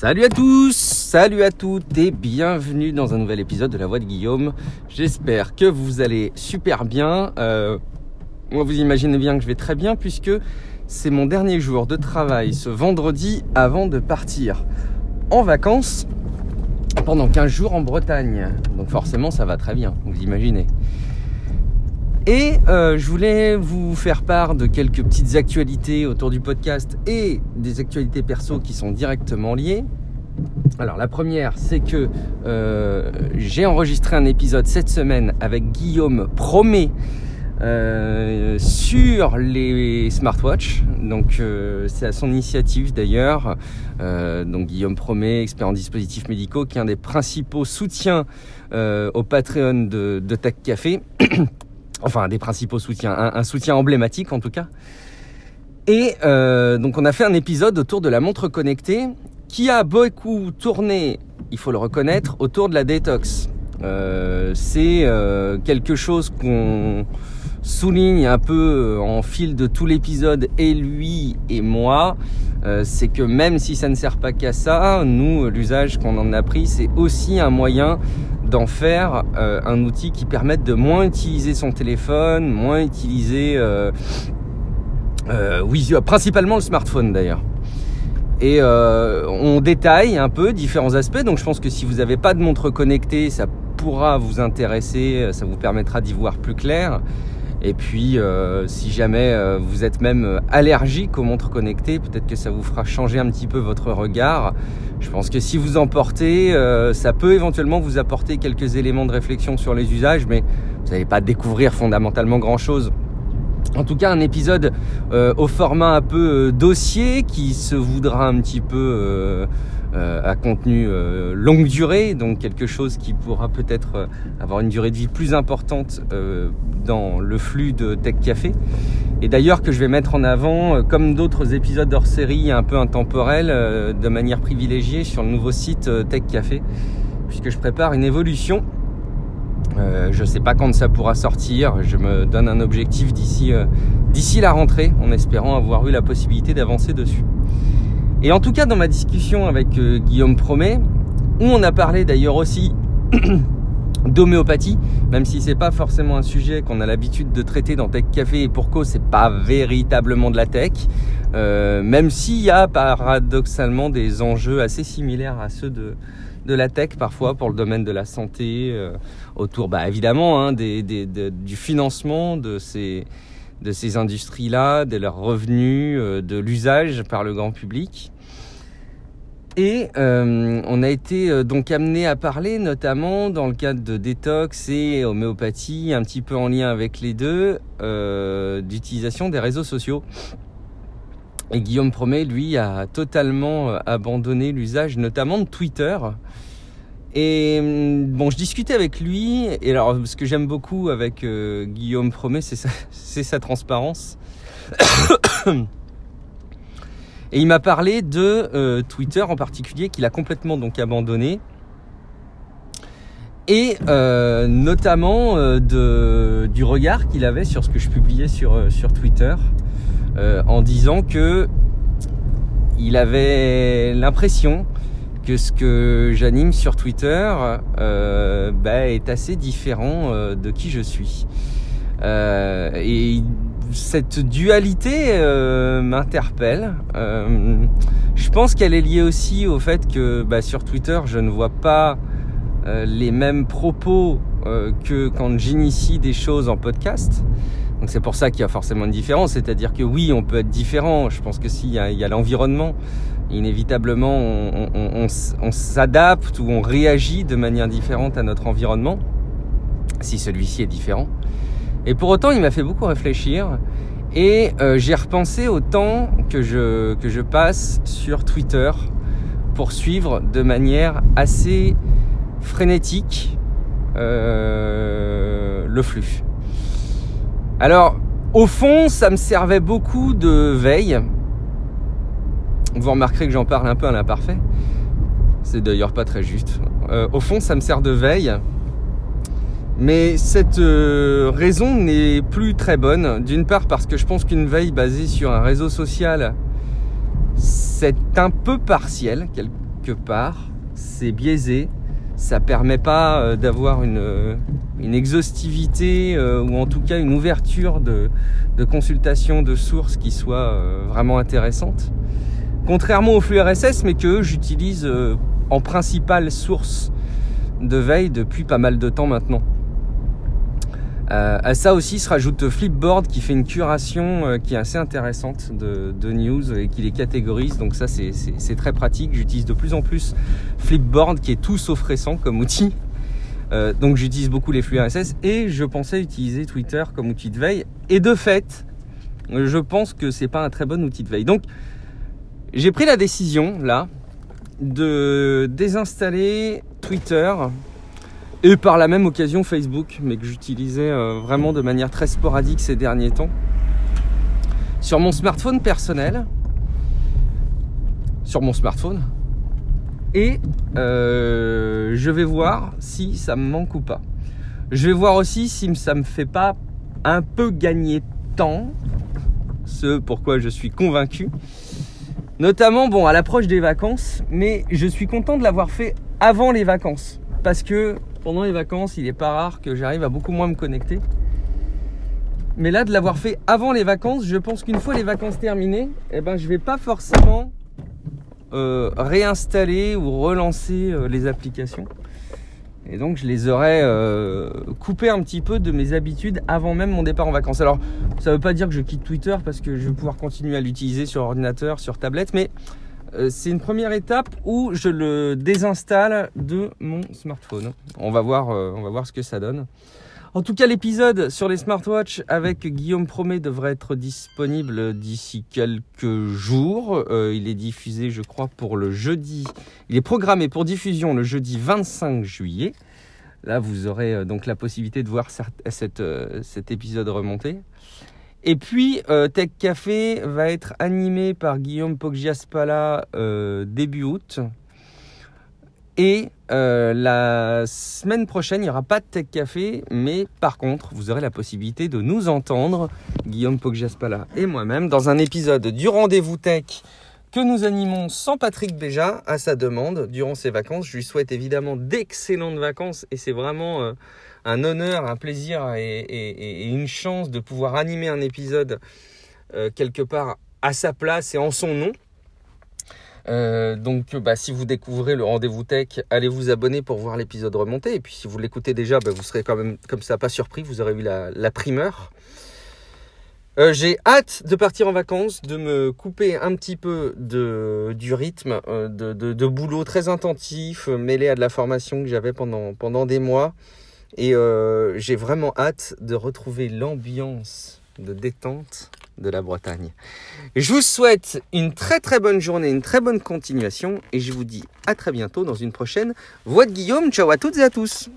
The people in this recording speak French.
Salut à tous, salut à toutes et bienvenue dans un nouvel épisode de La Voix de Guillaume. J'espère que vous allez super bien. Euh, moi, vous imaginez bien que je vais très bien puisque c'est mon dernier jour de travail ce vendredi avant de partir en vacances pendant 15 jours en Bretagne. Donc forcément, ça va très bien, vous imaginez. Et euh, je voulais vous faire part de quelques petites actualités autour du podcast et des actualités perso qui sont directement liées. Alors la première, c'est que euh, j'ai enregistré un épisode cette semaine avec Guillaume Promet euh, sur les smartwatches. Donc c'est à son initiative d'ailleurs. donc Guillaume Promet, expert en dispositifs médicaux, qui est un des principaux soutiens au Patreon de, de Tech Café. Enfin des principaux soutiens, un, soutien emblématique en tout cas. Et euh, donc on a fait un épisode autour de la montre connectée qui a beaucoup tourné, il faut le reconnaître, autour de la détox. Euh, c'est euh, quelque chose qu'on souligne un peu en fil de tout l'épisode, et lui et moi, c'est que même si ça ne sert pas qu'à ça, nous, l'usage qu'on en a pris, c'est aussi un moyen d'en faire euh, un outil qui permette de moins utiliser son téléphone, moins utiliser, euh, euh, principalement le smartphone d'ailleurs. Et on détaille un peu différents aspects. Donc je pense que si vous n'avez pas de montre connectée, ça pourra vous intéresser, ça vous permettra d'y voir plus clair. Et puis, si jamais vous êtes même allergique aux montres connectées, peut-être que ça vous fera changer un petit peu votre regard. Je pense que si vous en portez, ça peut éventuellement vous apporter quelques éléments de réflexion sur les usages, mais vous n'allez pas découvrir fondamentalement grand-chose. En tout cas, un épisode au format un peu dossier qui se voudra un petit peu euh, à contenu euh, longue durée, donc quelque chose qui pourra peut-être euh, avoir une durée de vie plus importante dans le flux de Tech Café. Et d'ailleurs que je vais mettre en avant, comme d'autres épisodes hors série un peu intemporels, de manière privilégiée sur le nouveau site Tech Café, puisque je prépare une évolution. je ne sais pas quand ça pourra sortir. Je me donne un objectif d'ici d'ici la rentrée, en espérant avoir eu la possibilité d'avancer dessus. Et en tout cas, dans ma discussion avec euh, Guillaume Promet, où on a parlé d'ailleurs aussi d'homéopathie, même si c'est pas forcément un sujet qu'on a l'habitude de traiter dans Tech Café et pour cause c'est pas véritablement de la tech, euh, même s'il y a paradoxalement des enjeux assez similaires à ceux de, de la tech parfois pour le domaine de la santé, euh, autour bah, évidemment hein, des, des, du financement de ces de ces industries-là, de leurs revenus, euh, de l'usage par le grand public. Et euh, on a été euh, donc amené à parler, notamment dans le cadre de détox et homéopathie, un petit peu en lien avec les deux, d'utilisation des réseaux sociaux. Et Guillaume Promet, lui, a totalement abandonné l'usage, notamment de Twitter, et hum, bon, je discutais avec lui, et alors ce que j'aime beaucoup avec euh, Guillaume Promet, c'est sa, sa, transparence. et il m'a parlé de euh, Twitter en particulier, qu'il a complètement donc abandonné. Et euh, notamment du regard qu'il avait sur ce que je publiais sur, sur Twitter, en disant que il avait l'impression que ce que j'anime sur Twitter euh, bah, est assez différent euh, de qui je suis. Euh, et cette dualité m'interpelle. je pense qu'elle est liée aussi au fait que bah, sur Twitter, je ne vois pas les mêmes propos que quand j'initie des choses en podcast. Donc c'est pour ça qu'il y a forcément une différence, c'est-à-dire que oui, on peut être différent. Je pense que s'il y a l'environnement, inévitablement on, s'adapte ou on réagit de manière différente à notre environnement, si celui-ci est différent. Et pour autant, il m'a fait beaucoup réfléchir et euh, j'ai repensé au temps que je, passe sur Twitter pour suivre de manière assez frénétique euh, le flux. Alors, au fond, ça me servait beaucoup de veille vous remarquerez que j'en parle un peu à l'imparfait. C'est d'ailleurs pas très juste. Euh, au fond, ça me sert de veille. Mais cette euh, raison n'est plus très bonne. D'une part parce que je pense qu'une veille basée sur un réseau social, c'est un peu partiel quelque part, c'est biaisé, ça permet pas euh, d'avoir une, une, exhaustivité ou en tout cas une ouverture de, de consultation de sources qui soit vraiment intéressante. Contrairement au flux RSS, mais que j'utilise en principale source de veille depuis pas mal de temps maintenant. Euh, à ça aussi se rajoute Flipboard qui fait une curation euh, qui est assez intéressante de, de, news et qui les catégorise. Donc ça c'est très pratique. J'utilise de plus en plus Flipboard qui est tout sauf récent comme outil. Euh, donc j'utilise beaucoup les flux RSS et je pensais utiliser Twitter comme outil de veille. Et de fait, je pense que c'est pas un très bon outil de veille. Donc j'ai pris la décision là de désinstaller Twitter et par la même occasion Facebook, mais que j'utilisais euh, vraiment de manière très sporadique ces derniers temps. Sur mon smartphone personnel, sur mon smartphone, et euh, je vais voir si ça me manque ou pas. Je vais voir aussi si ça me fait pas un peu gagner temps, ce pourquoi je suis convaincu. Notamment, bon, à l'approche des vacances, mais je suis content de l'avoir fait avant les vacances. Parce que pendant les vacances, il n'est pas rare que j'arrive à beaucoup moins me connecter. Mais là, de l'avoir fait avant les vacances, je pense qu'une fois les vacances terminées, eh ben, je vais pas forcément euh, réinstaller ou relancer euh, les applications. Et donc, je les aurais euh, coupées un petit peu de mes habitudes avant même mon départ en vacances. Alors, ça ne veut pas dire que je quitte Twitter parce que je vais pouvoir continuer à l'utiliser sur ordinateur, sur tablette, mais euh, c'est une première étape où je le désinstalle de mon smartphone. On va voir, euh, on va voir ce que ça donne. En tout cas, l'épisode sur les smartwatches avec Guillaume Promet devrait être disponible d'ici quelques jours. Euh, il est diffusé, je crois, pour le jeudi. Il est programmé pour diffusion le jeudi 25 juillet. Là, vous aurez donc la possibilité de voir cet épisode remonter. Et puis, euh, Tech Café va être animé par Guillaume Poggiaspala euh, début août. Et euh, la semaine prochaine, il n'y aura pas de Tech Café, mais par contre, vous aurez la possibilité de nous entendre, Guillaume Poggiaspala et moi-même, dans un épisode du Rendez-vous Tech que nous animons sans Patrick Béja à sa demande durant ses vacances. Je lui souhaite évidemment d'excellentes vacances et c'est vraiment un honneur, un plaisir et, une chance de pouvoir animer un épisode euh, quelque part à sa place et en son nom. Euh, donc bah, si vous découvrez le rendez-vous tech, allez vous abonner pour voir l'épisode remonter. Et puis si vous l'écoutez déjà, bah, vous serez quand même comme ça pas surpris, vous aurez eu la, primeur. Euh, j'ai hâte de partir en vacances, de me couper un petit peu du rythme de, de, boulot très intensif, mêlé à de la formation que j'avais pendant, pendant des mois. Et euh, j'ai vraiment hâte de retrouver l'ambiance de détente de la Bretagne. Je vous souhaite une très très bonne journée, une très bonne continuation et je vous dis à très bientôt dans une prochaine Voix de Guillaume. Ciao à toutes et à tous.